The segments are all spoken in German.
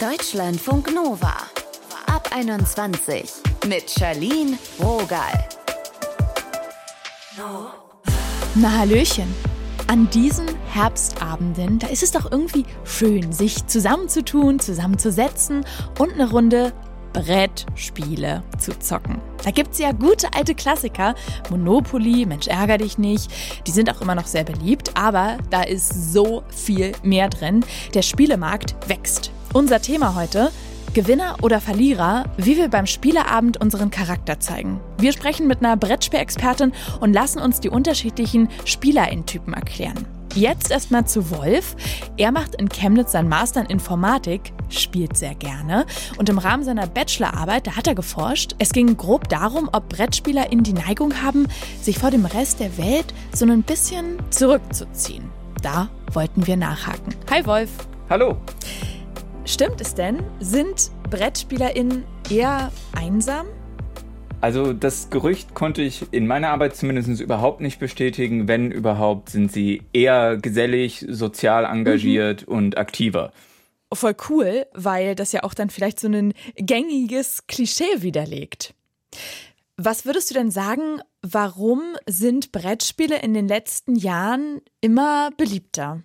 Deutschlandfunk Nova. Ab 21 mit Charlene Rogal. Na Hallöchen. An diesen Herbstabenden, da ist es doch irgendwie schön, sich zusammenzutun, zusammenzusetzen und eine Runde Brettspiele zu zocken. Da gibt es ja gute alte Klassiker. Monopoly, Mensch, ärger dich nicht. Die sind auch immer noch sehr beliebt, aber da ist so viel mehr drin. Der Spielemarkt wächst. Unser Thema heute. Gewinner oder Verlierer, wie wir beim Spieleabend unseren Charakter zeigen. Wir sprechen mit einer Brettspielexpertin und lassen uns die unterschiedlichen Spielerintypen erklären. Jetzt erstmal zu Wolf. Er macht in Chemnitz seinen Master in Informatik, spielt sehr gerne und im Rahmen seiner Bachelorarbeit, da hat er geforscht. Es ging grob darum, ob Brettspieler in die Neigung haben, sich vor dem Rest der Welt so ein bisschen zurückzuziehen. Da wollten wir nachhaken. Hi Wolf. Hallo. Stimmt es denn? Sind BrettspielerInnen eher einsam? Also das Gerücht konnte ich in meiner Arbeit zumindest überhaupt nicht bestätigen. Wenn überhaupt, sind sie eher gesellig, sozial engagiert mhm. und aktiver. Voll cool, weil das ja auch dann vielleicht so ein gängiges Klischee widerlegt. Was würdest du denn sagen, warum sind Brettspiele in den letzten Jahren immer beliebter?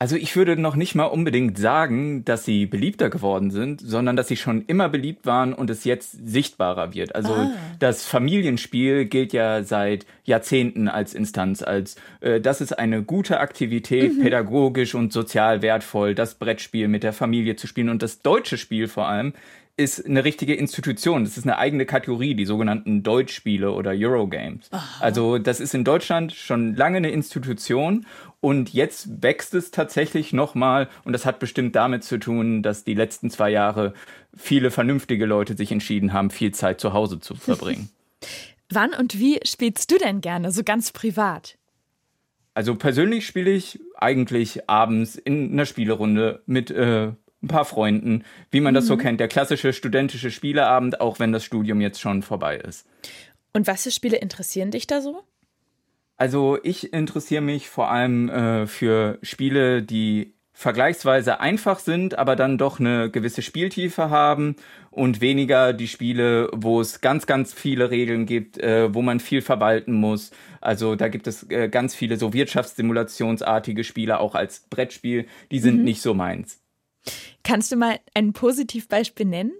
Also ich würde noch nicht mal unbedingt sagen, dass sie beliebter geworden sind, sondern dass sie schon immer beliebt waren und es jetzt sichtbarer wird. Also ah. das Familienspiel gilt ja seit Jahrzehnten als Instanz, als äh, das ist eine gute Aktivität, mhm. pädagogisch und sozial wertvoll, das Brettspiel mit der Familie zu spielen und das deutsche Spiel vor allem ist eine richtige Institution. Das ist eine eigene Kategorie, die sogenannten Deutschspiele oder Eurogames. Aha. Also das ist in Deutschland schon lange eine Institution und jetzt wächst es tatsächlich nochmal und das hat bestimmt damit zu tun, dass die letzten zwei Jahre viele vernünftige Leute sich entschieden haben, viel Zeit zu Hause zu verbringen. Wann und wie spielst du denn gerne, so ganz privat? Also persönlich spiele ich eigentlich abends in einer Spielerunde mit äh, ein paar Freunden, wie man das so mhm. kennt. Der klassische studentische Spieleabend, auch wenn das Studium jetzt schon vorbei ist. Und was für Spiele interessieren dich da so? Also ich interessiere mich vor allem äh, für Spiele, die vergleichsweise einfach sind, aber dann doch eine gewisse Spieltiefe haben und weniger die Spiele, wo es ganz, ganz viele Regeln gibt, äh, wo man viel verwalten muss. Also da gibt es äh, ganz viele so Wirtschaftssimulationsartige Spiele, auch als Brettspiel, die sind mhm. nicht so meins. Kannst du mal ein Positivbeispiel nennen?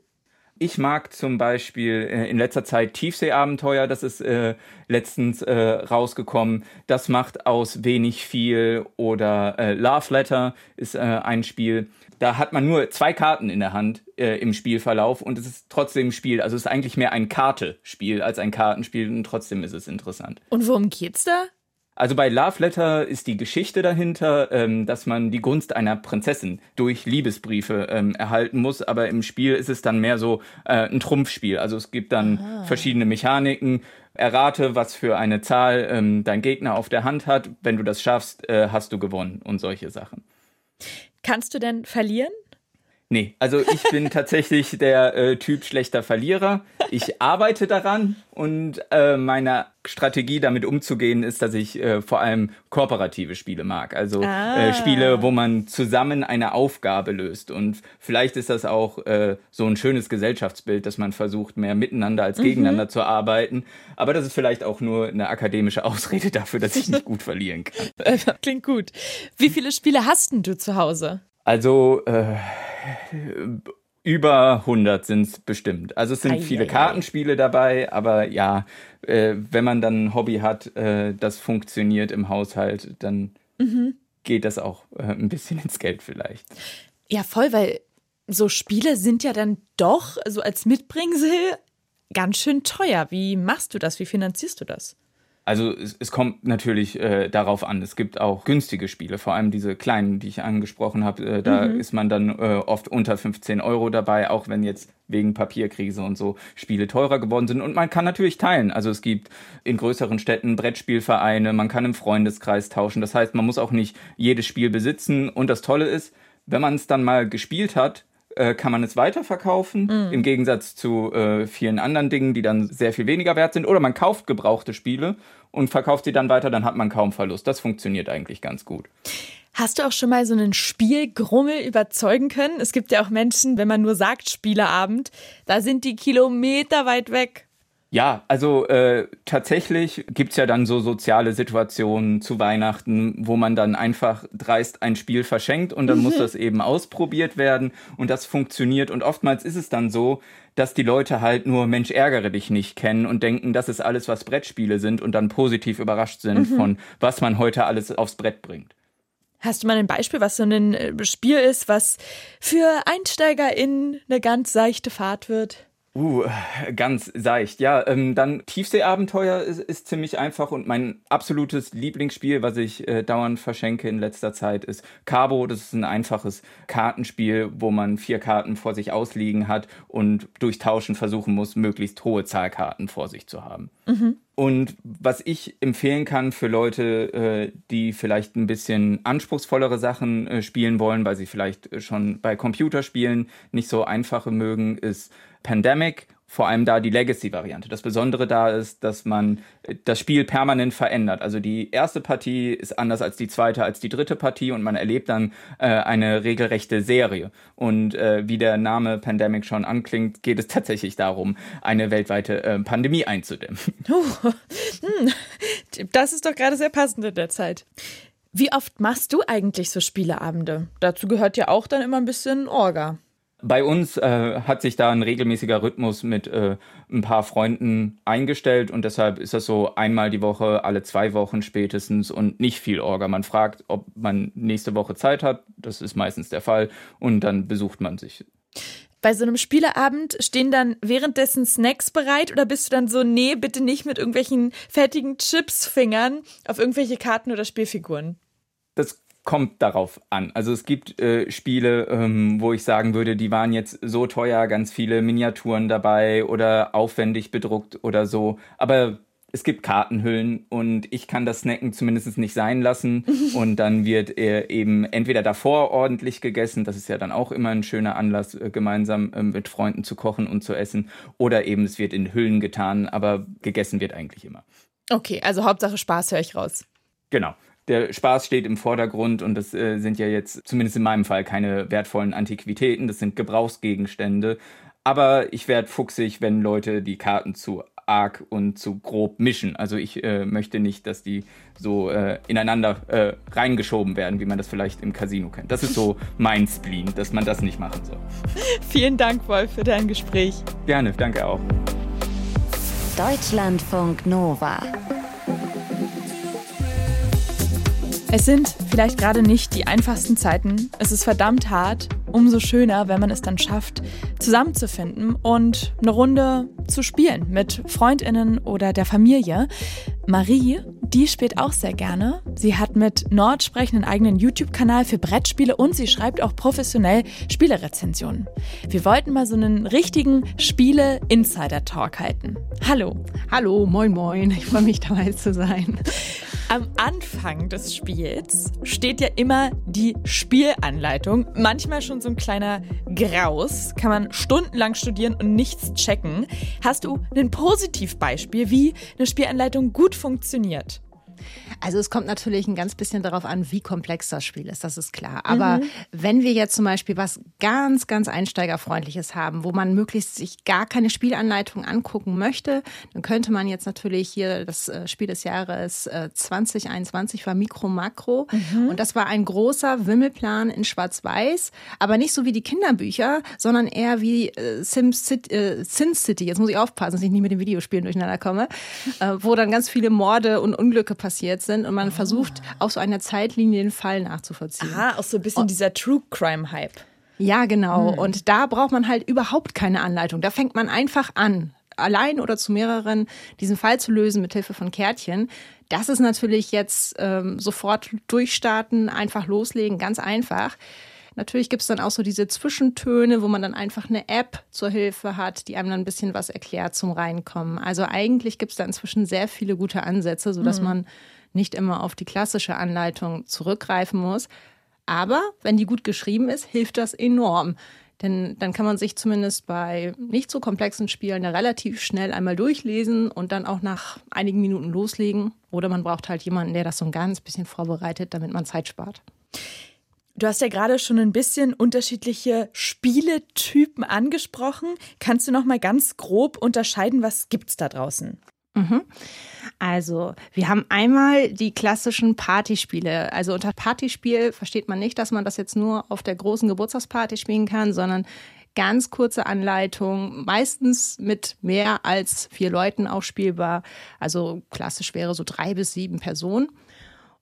Ich mag zum Beispiel äh, in letzter Zeit Tiefseeabenteuer, das ist äh, letztens äh, rausgekommen. Das macht aus wenig viel. Oder äh, Love Letter ist äh, ein Spiel. Da hat man nur zwei Karten in der Hand äh, im Spielverlauf und es ist trotzdem ein Spiel. Also es ist eigentlich mehr ein Kartespiel als ein Kartenspiel und trotzdem ist es interessant. Und worum geht's da? Also bei Love Letter ist die Geschichte dahinter, ähm, dass man die Gunst einer Prinzessin durch Liebesbriefe ähm, erhalten muss, aber im Spiel ist es dann mehr so äh, ein Trumpfspiel. Also es gibt dann Aha. verschiedene Mechaniken. Errate, was für eine Zahl ähm, dein Gegner auf der Hand hat. Wenn du das schaffst, äh, hast du gewonnen und solche Sachen. Kannst du denn verlieren? Nee, also ich bin tatsächlich der äh, Typ schlechter Verlierer. Ich arbeite daran und äh, meine Strategie damit umzugehen ist, dass ich äh, vor allem kooperative Spiele mag. Also äh, ah. Spiele, wo man zusammen eine Aufgabe löst. Und vielleicht ist das auch äh, so ein schönes Gesellschaftsbild, dass man versucht, mehr miteinander als gegeneinander mhm. zu arbeiten. Aber das ist vielleicht auch nur eine akademische Ausrede dafür, dass ich nicht gut verlieren kann. Klingt gut. Wie viele Spiele hast denn du zu Hause? Also äh, über 100 sind es bestimmt. Also es sind ei, viele ei, Kartenspiele ei. dabei, aber ja, äh, wenn man dann ein Hobby hat, äh, das funktioniert im Haushalt, dann mhm. geht das auch äh, ein bisschen ins Geld vielleicht. Ja, voll, weil so Spiele sind ja dann doch so als Mitbringsel ganz schön teuer. Wie machst du das? Wie finanzierst du das? Also es, es kommt natürlich äh, darauf an. Es gibt auch günstige Spiele, vor allem diese kleinen, die ich angesprochen habe. Äh, da mhm. ist man dann äh, oft unter 15 Euro dabei, auch wenn jetzt wegen Papierkrise und so Spiele teurer geworden sind. Und man kann natürlich teilen. Also es gibt in größeren Städten Brettspielvereine, man kann im Freundeskreis tauschen. Das heißt, man muss auch nicht jedes Spiel besitzen. Und das Tolle ist, wenn man es dann mal gespielt hat, äh, kann man es weiterverkaufen, mhm. im Gegensatz zu äh, vielen anderen Dingen, die dann sehr viel weniger wert sind. Oder man kauft gebrauchte Spiele und verkauft sie dann weiter, dann hat man kaum Verlust. Das funktioniert eigentlich ganz gut. Hast du auch schon mal so einen Spielgrummel überzeugen können? Es gibt ja auch Menschen, wenn man nur sagt Spieleabend, da sind die Kilometer weit weg. Ja, also äh, tatsächlich gibt's ja dann so soziale Situationen zu Weihnachten, wo man dann einfach dreist ein Spiel verschenkt und dann mhm. muss das eben ausprobiert werden und das funktioniert. Und oftmals ist es dann so, dass die Leute halt nur Mensch ärgere dich nicht kennen und denken, das ist alles, was Brettspiele sind und dann positiv überrascht sind mhm. von, was man heute alles aufs Brett bringt. Hast du mal ein Beispiel, was so ein äh, Spiel ist, was für EinsteigerInnen eine ganz seichte Fahrt wird? Uh, ganz seicht. Ja, ähm, dann Tiefseeabenteuer ist, ist ziemlich einfach und mein absolutes Lieblingsspiel, was ich äh, dauernd verschenke in letzter Zeit, ist Cabo. Das ist ein einfaches Kartenspiel, wo man vier Karten vor sich ausliegen hat und durch Tauschen versuchen muss, möglichst hohe Zahlkarten vor sich zu haben. Mhm. Und was ich empfehlen kann für Leute, äh, die vielleicht ein bisschen anspruchsvollere Sachen äh, spielen wollen, weil sie vielleicht schon bei Computerspielen nicht so einfache mögen, ist Pandemic vor allem da die Legacy-Variante. Das Besondere da ist, dass man äh, das Spiel permanent verändert. Also die erste Partie ist anders als die zweite, als die dritte Partie und man erlebt dann äh, eine regelrechte Serie. Und äh, wie der Name Pandemic schon anklingt, geht es tatsächlich darum, eine weltweite äh, Pandemie einzudämmen. Uh, das ist doch gerade sehr passend in der Zeit. Wie oft machst du eigentlich so Spieleabende? Dazu gehört ja auch dann immer ein bisschen Orga. Bei uns äh, hat sich da ein regelmäßiger Rhythmus mit äh, ein paar Freunden eingestellt und deshalb ist das so einmal die Woche, alle zwei Wochen spätestens und nicht viel Orga. Man fragt, ob man nächste Woche Zeit hat, das ist meistens der Fall und dann besucht man sich. Bei so einem Spieleabend stehen dann währenddessen Snacks bereit oder bist du dann so, nee, bitte nicht mit irgendwelchen fertigen Chipsfingern auf irgendwelche Karten oder Spielfiguren? Das kommt darauf an. Also es gibt äh, Spiele, ähm, wo ich sagen würde, die waren jetzt so teuer, ganz viele Miniaturen dabei oder aufwendig bedruckt oder so. Aber es gibt Kartenhüllen und ich kann das Snacken zumindest nicht sein lassen. und dann wird äh, eben entweder davor ordentlich gegessen, das ist ja dann auch immer ein schöner Anlass, äh, gemeinsam äh, mit Freunden zu kochen und zu essen. Oder eben es wird in Hüllen getan, aber gegessen wird eigentlich immer. Okay, also Hauptsache Spaß höre ich raus. Genau der Spaß steht im Vordergrund und das äh, sind ja jetzt zumindest in meinem Fall keine wertvollen Antiquitäten, das sind Gebrauchsgegenstände. Aber ich werde fuchsig, wenn Leute die Karten zu arg und zu grob mischen. Also ich äh, möchte nicht, dass die so äh, ineinander äh, reingeschoben werden, wie man das vielleicht im Casino kennt. Das ist so mein Spleen, dass man das nicht machen soll. Vielen Dank, Wolf, für dein Gespräch. Gerne, danke auch. Deutschlandfunk Nova. Es sind vielleicht gerade nicht die einfachsten Zeiten. Es ist verdammt hart. Umso schöner, wenn man es dann schafft, zusammenzufinden und eine Runde zu spielen mit Freundinnen oder der Familie. Marie, die spielt auch sehr gerne. Sie hat mit Nordsprechen einen eigenen YouTube-Kanal für Brettspiele und sie schreibt auch professionell Spielerezensionen. Wir wollten mal so einen richtigen Spiele-Insider-Talk halten. Hallo. Hallo, moin moin. Ich freue mich dabei zu sein. Am Anfang des Spiels steht ja immer die Spielanleitung. Manchmal schon so ein kleiner Graus. Kann man stundenlang studieren und nichts checken. Hast du ein Positivbeispiel, wie eine Spielanleitung gut funktioniert? Also es kommt natürlich ein ganz bisschen darauf an, wie komplex das Spiel ist, das ist klar. Aber mhm. wenn wir jetzt zum Beispiel was ganz, ganz Einsteigerfreundliches haben, wo man möglichst sich gar keine Spielanleitung angucken möchte, dann könnte man jetzt natürlich hier das äh, Spiel des Jahres 2021 äh, war Mikro Makro. Mhm. Und das war ein großer Wimmelplan in Schwarz-Weiß, aber nicht so wie die Kinderbücher, sondern eher wie äh, City, äh, Sin City. Jetzt muss ich aufpassen, dass ich nicht mit den Videospielen durcheinander komme, äh, wo dann ganz viele Morde und Unglücke passiert sind und man oh. versucht, auf so einer Zeitlinie den Fall nachzuvollziehen. Ah, auch so ein bisschen und, dieser True Crime Hype. Ja, genau. Hm. Und da braucht man halt überhaupt keine Anleitung. Da fängt man einfach an, allein oder zu mehreren diesen Fall zu lösen mit Hilfe von Kärtchen. Das ist natürlich jetzt ähm, sofort durchstarten, einfach loslegen, ganz einfach. Natürlich gibt es dann auch so diese Zwischentöne, wo man dann einfach eine App zur Hilfe hat, die einem dann ein bisschen was erklärt zum Reinkommen. Also eigentlich gibt es da inzwischen sehr viele gute Ansätze, sodass mhm. man nicht immer auf die klassische Anleitung zurückgreifen muss. Aber wenn die gut geschrieben ist, hilft das enorm. Denn dann kann man sich zumindest bei nicht so komplexen Spielen relativ schnell einmal durchlesen und dann auch nach einigen Minuten loslegen. Oder man braucht halt jemanden, der das so ein ganz bisschen vorbereitet, damit man Zeit spart. Du hast ja gerade schon ein bisschen unterschiedliche Spieletypen angesprochen. Kannst du noch mal ganz grob unterscheiden, was gibt's da draußen? Mhm. Also, wir haben einmal die klassischen Partyspiele. Also unter Partyspiel versteht man nicht, dass man das jetzt nur auf der großen Geburtstagsparty spielen kann, sondern ganz kurze Anleitung, meistens mit mehr als vier Leuten auch spielbar. Also klassisch wäre so drei bis sieben Personen.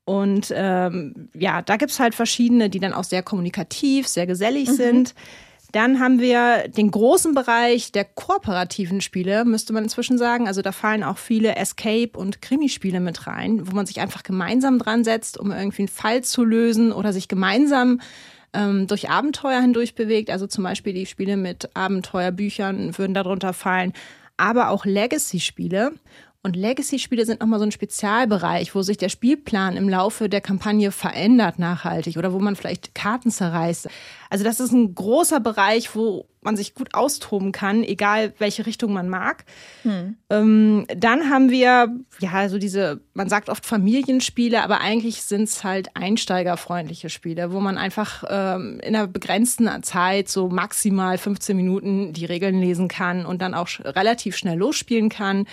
Und ähm, ja, da gibt's halt verschiedene, die dann auch sehr kommunikativ, sehr gesellig mhm. sind. Dann haben wir den großen Bereich der kooperativen Spiele, müsste man inzwischen sagen. Also da fallen auch viele Escape- und Krimispiele mit rein, wo man sich einfach gemeinsam dran setzt, um irgendwie einen Fall zu lösen oder sich gemeinsam ähm, durch Abenteuer hindurch bewegt. Also zum Beispiel die Spiele mit Abenteuerbüchern würden darunter fallen, aber auch Legacy-Spiele. Und Legacy-Spiele sind nochmal so ein Spezialbereich, wo sich der Spielplan im Laufe der Kampagne verändert nachhaltig oder wo man vielleicht Karten zerreißt. Also das ist ein großer Bereich, wo man sich gut austoben kann, egal welche Richtung man mag. Hm. Ähm, dann haben wir, ja, so diese, man sagt oft Familienspiele, aber eigentlich sind es halt einsteigerfreundliche Spiele, wo man einfach ähm, in einer begrenzten Zeit so maximal 15 Minuten die Regeln lesen kann und dann auch relativ schnell losspielen kann.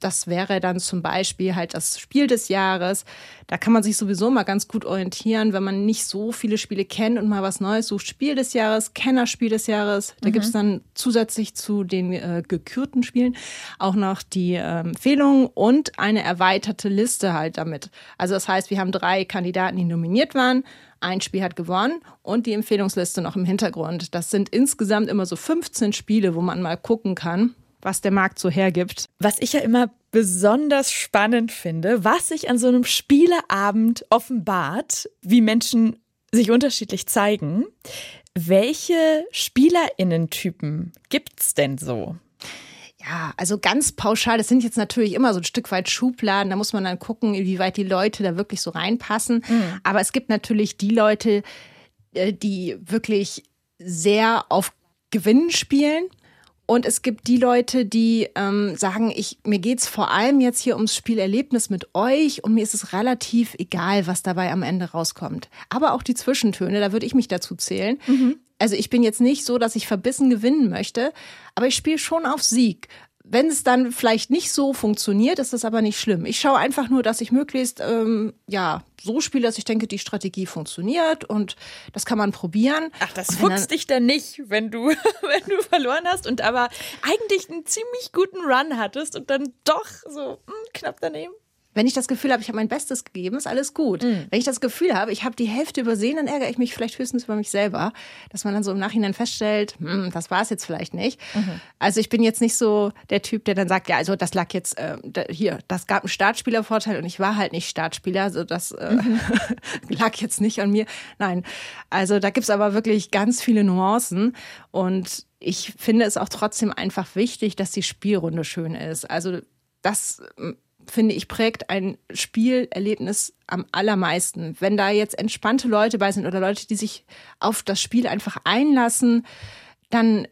Das wäre dann zum Beispiel halt das Spiel des Jahres. Da kann man sich sowieso mal ganz gut orientieren, wenn man nicht so viele Spiele kennt und mal was Neues sucht. Spiel des Jahres, Kennerspiel des Jahres. Da mhm. gibt es dann zusätzlich zu den äh, gekürten Spielen auch noch die äh, Empfehlungen und eine erweiterte Liste halt damit. Also das heißt, wir haben drei Kandidaten, die nominiert waren. Ein Spiel hat gewonnen und die Empfehlungsliste noch im Hintergrund. Das sind insgesamt immer so 15 Spiele, wo man mal gucken kann, was der Markt so hergibt. Was ich ja immer besonders spannend finde, was sich an so einem Spieleabend offenbart, wie Menschen sich unterschiedlich zeigen. Welche Spielerinnentypen gibt's denn so? Ja, also ganz pauschal, das sind jetzt natürlich immer so ein Stück weit Schubladen, da muss man dann gucken, inwieweit die Leute da wirklich so reinpassen. Mhm. Aber es gibt natürlich die Leute, äh, die wirklich sehr auf Gewinnen spielen und es gibt die Leute, die ähm, sagen, ich, mir geht's vor allem jetzt hier ums Spielerlebnis mit euch und mir ist es relativ egal, was dabei am Ende rauskommt. Aber auch die Zwischentöne, da würde ich mich dazu zählen. Mhm. Also ich bin jetzt nicht so, dass ich verbissen gewinnen möchte, aber ich spiele schon auf Sieg. Wenn es dann vielleicht nicht so funktioniert, ist das aber nicht schlimm. Ich schaue einfach nur, dass ich möglichst ähm, ja so spiele, dass ich denke, die Strategie funktioniert und das kann man probieren. Ach, das fuchst dich dann nicht, wenn du wenn du verloren hast und aber eigentlich einen ziemlich guten Run hattest und dann doch so mh, hm, knapp daneben. Wenn ich das Gefühl habe, ich habe mein Bestes gegeben, ist alles gut. Mhm. Wenn ich das Gefühl habe, ich habe die Hälfte übersehen, dann ärgere ich mich vielleicht höchstens über mich selber, dass man dann so im Nachhinein feststellt, hm, das war es jetzt vielleicht nicht. Mhm. Also ich bin jetzt nicht so der Typ, der dann sagt, ja, also das lag jetzt äh, hier, das gab einen Startspielervorteil und ich war halt nicht Startspieler, also das äh, mhm. lag jetzt nicht an mir. Nein, also da gibt's aber wirklich ganz viele Nuancen und ich finde es auch trotzdem einfach wichtig, dass die Spielrunde schön ist. Also das finde ich, prägt ein Spielerlebnis am allermeisten. Wenn da jetzt entspannte Leute bei sind oder Leute, die sich auf das Spiel einfach einlassen, dann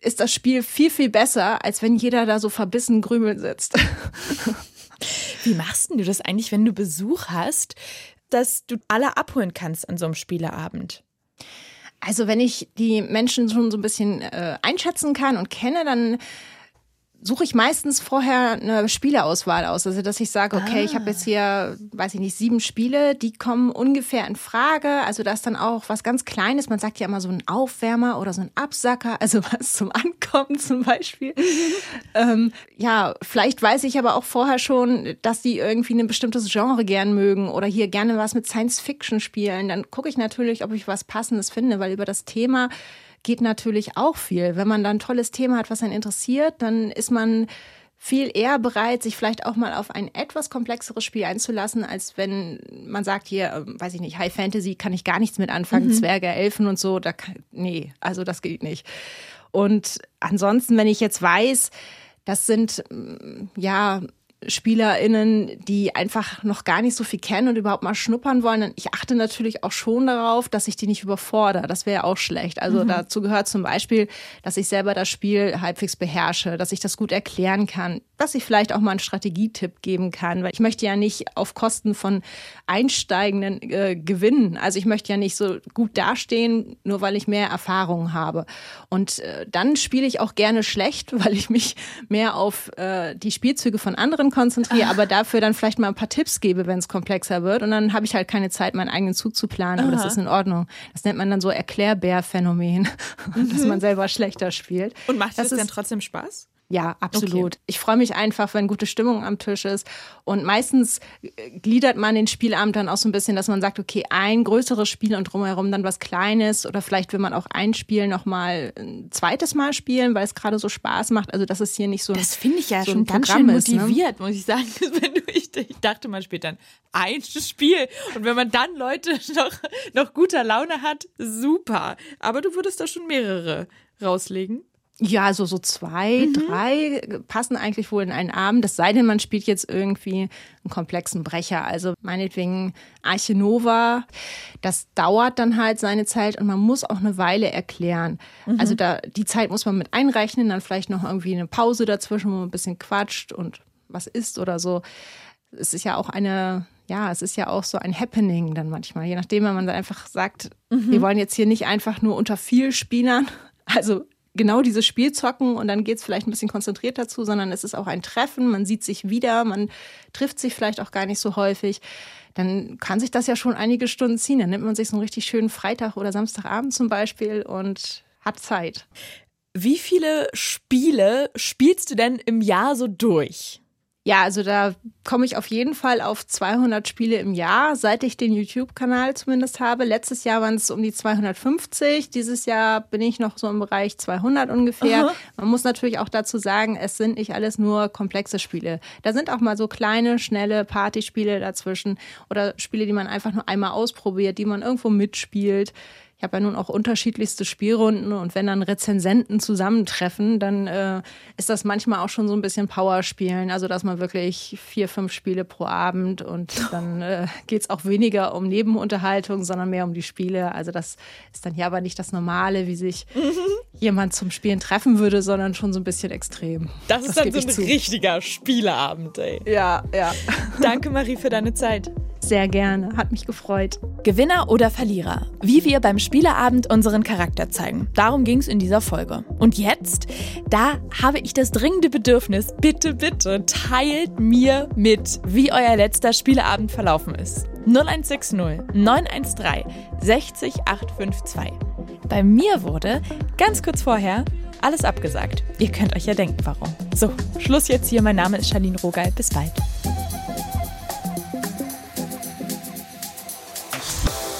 ist das Spiel viel, viel besser, als wenn jeder da so verbissen Grümel sitzt. Wie machst du das eigentlich, wenn du Besuch hast, dass du alle abholen kannst an so einem Spieleabend? Also wenn ich die Menschen schon so ein bisschen äh, einschätzen kann und kenne, dann suche ich meistens vorher eine Spieleauswahl aus. Also, dass ich sage, okay, ah. ich habe jetzt hier, weiß ich nicht, sieben Spiele, die kommen ungefähr in Frage. Also, da ist dann auch was ganz Kleines. Man sagt ja immer so ein Aufwärmer oder so ein Absacker, also was zum Ankommen zum Beispiel. ähm, ja, vielleicht weiß ich aber auch vorher schon, dass die irgendwie ein bestimmtes Genre gern mögen oder hier gerne was mit Science Fiction spielen. Dann gucke ich natürlich, ob ich was Passendes finde, weil über das Thema geht natürlich auch viel. Wenn man dann ein tolles Thema hat, was einen interessiert, dann ist man viel eher bereit, sich vielleicht auch mal auf ein etwas komplexeres Spiel einzulassen, als wenn man sagt, hier, ähm, weiß ich nicht, High Fantasy kann ich gar nichts mit anfangen, mhm. Zwerge, Elfen und so, da kann, nee, also das geht nicht. Und ansonsten, wenn ich jetzt weiß, das sind mm, ja SpielerInnen, die einfach noch gar nicht so viel kennen und überhaupt mal schnuppern wollen. Ich achte natürlich auch schon darauf, dass ich die nicht überfordere. Das wäre ja auch schlecht. Also mhm. dazu gehört zum Beispiel, dass ich selber das Spiel halbwegs beherrsche, dass ich das gut erklären kann. dass ich vielleicht auch mal einen Strategietipp geben kann, weil ich möchte ja nicht auf Kosten von Einsteigenden äh, gewinnen. Also ich möchte ja nicht so gut dastehen, nur weil ich mehr Erfahrung habe. Und äh, dann spiele ich auch gerne schlecht, weil ich mich mehr auf äh, die Spielzüge von anderen konzentriere, aber dafür dann vielleicht mal ein paar Tipps gebe, wenn es komplexer wird. Und dann habe ich halt keine Zeit, meinen eigenen Zug zu planen. Aber Aha. das ist in Ordnung. Das nennt man dann so Erklärbär-Phänomen, mhm. dass man selber schlechter spielt. Und macht das, das dann trotzdem Spaß? Ja, absolut. Okay. Ich freue mich einfach, wenn gute Stimmung am Tisch ist. Und meistens äh, gliedert man den Spielabend dann auch so ein bisschen, dass man sagt, okay, ein größeres Spiel und drumherum dann was Kleines. Oder vielleicht will man auch ein Spiel nochmal ein zweites Mal spielen, weil es gerade so Spaß macht. Also, dass es hier nicht so Das finde ich ja so schon ganz schön motiviert, ist, ne? muss ich sagen. Wenn du, ich, dachte mal später, ein Spiel. Und wenn man dann Leute noch, noch guter Laune hat, super. Aber du würdest da schon mehrere rauslegen. Ja, also so zwei, mhm. drei passen eigentlich wohl in einen Abend. Das sei denn, man spielt jetzt irgendwie einen komplexen Brecher. Also meinetwegen Arche Nova. Das dauert dann halt seine Zeit und man muss auch eine Weile erklären. Mhm. Also da, die Zeit muss man mit einrechnen, dann vielleicht noch irgendwie eine Pause dazwischen, wo man ein bisschen quatscht und was isst oder so. Es ist ja auch eine, ja, es ist ja auch so ein Happening dann manchmal, je nachdem, wenn man dann einfach sagt, mhm. wir wollen jetzt hier nicht einfach nur unter viel Spielern, also genau dieses Spiel zocken und dann geht es vielleicht ein bisschen konzentriert dazu, sondern es ist auch ein Treffen, man sieht sich wieder, man trifft sich vielleicht auch gar nicht so häufig. Dann kann sich das ja schon einige Stunden ziehen. Dann nimmt man sich so einen richtig schönen Freitag oder Samstagabend zum Beispiel und hat Zeit. Wie viele Spiele spielst du denn im Jahr so durch? Ja, also da komme ich auf jeden Fall auf 200 Spiele im Jahr, seit ich den YouTube-Kanal zumindest habe. Letztes Jahr waren es um die 250. Dieses Jahr bin ich noch so im Bereich 200 ungefähr. Aha. Man muss natürlich auch dazu sagen, es sind nicht alles nur komplexe Spiele. Da sind auch mal so kleine, schnelle Partyspiele dazwischen oder Spiele, die man einfach nur einmal ausprobiert, die man irgendwo mitspielt ich habe ja nun auch unterschiedlichste Spielrunden und wenn dann Rezensenten zusammentreffen, dann äh, ist das manchmal auch schon so ein bisschen Powerspielen, also dass man wirklich vier, fünf Spiele pro Abend und dann äh, geht es auch weniger um Nebenunterhaltung, sondern mehr um die Spiele. Also das ist dann ja aber nicht das Normale, wie sich mhm. jemand zum Spielen treffen würde, sondern schon so ein bisschen extrem. Das, das ist dann so ein zu. richtiger Spieleabend, ey. Ja, ja. Danke, Marie, für deine Zeit. Sehr gerne, hat mich gefreut. Gewinner oder Verlierer. Wie wir beim Spieleabend unseren Charakter zeigen. Darum ging es in dieser Folge. Und jetzt, da habe ich das dringende Bedürfnis, bitte, bitte, teilt mir mit, wie euer letzter Spieleabend verlaufen ist. 0160 913 60852. Bei mir wurde ganz kurz vorher alles abgesagt. Ihr könnt euch ja denken, warum. So, Schluss jetzt hier. Mein Name ist Charlene Rogal. Bis bald.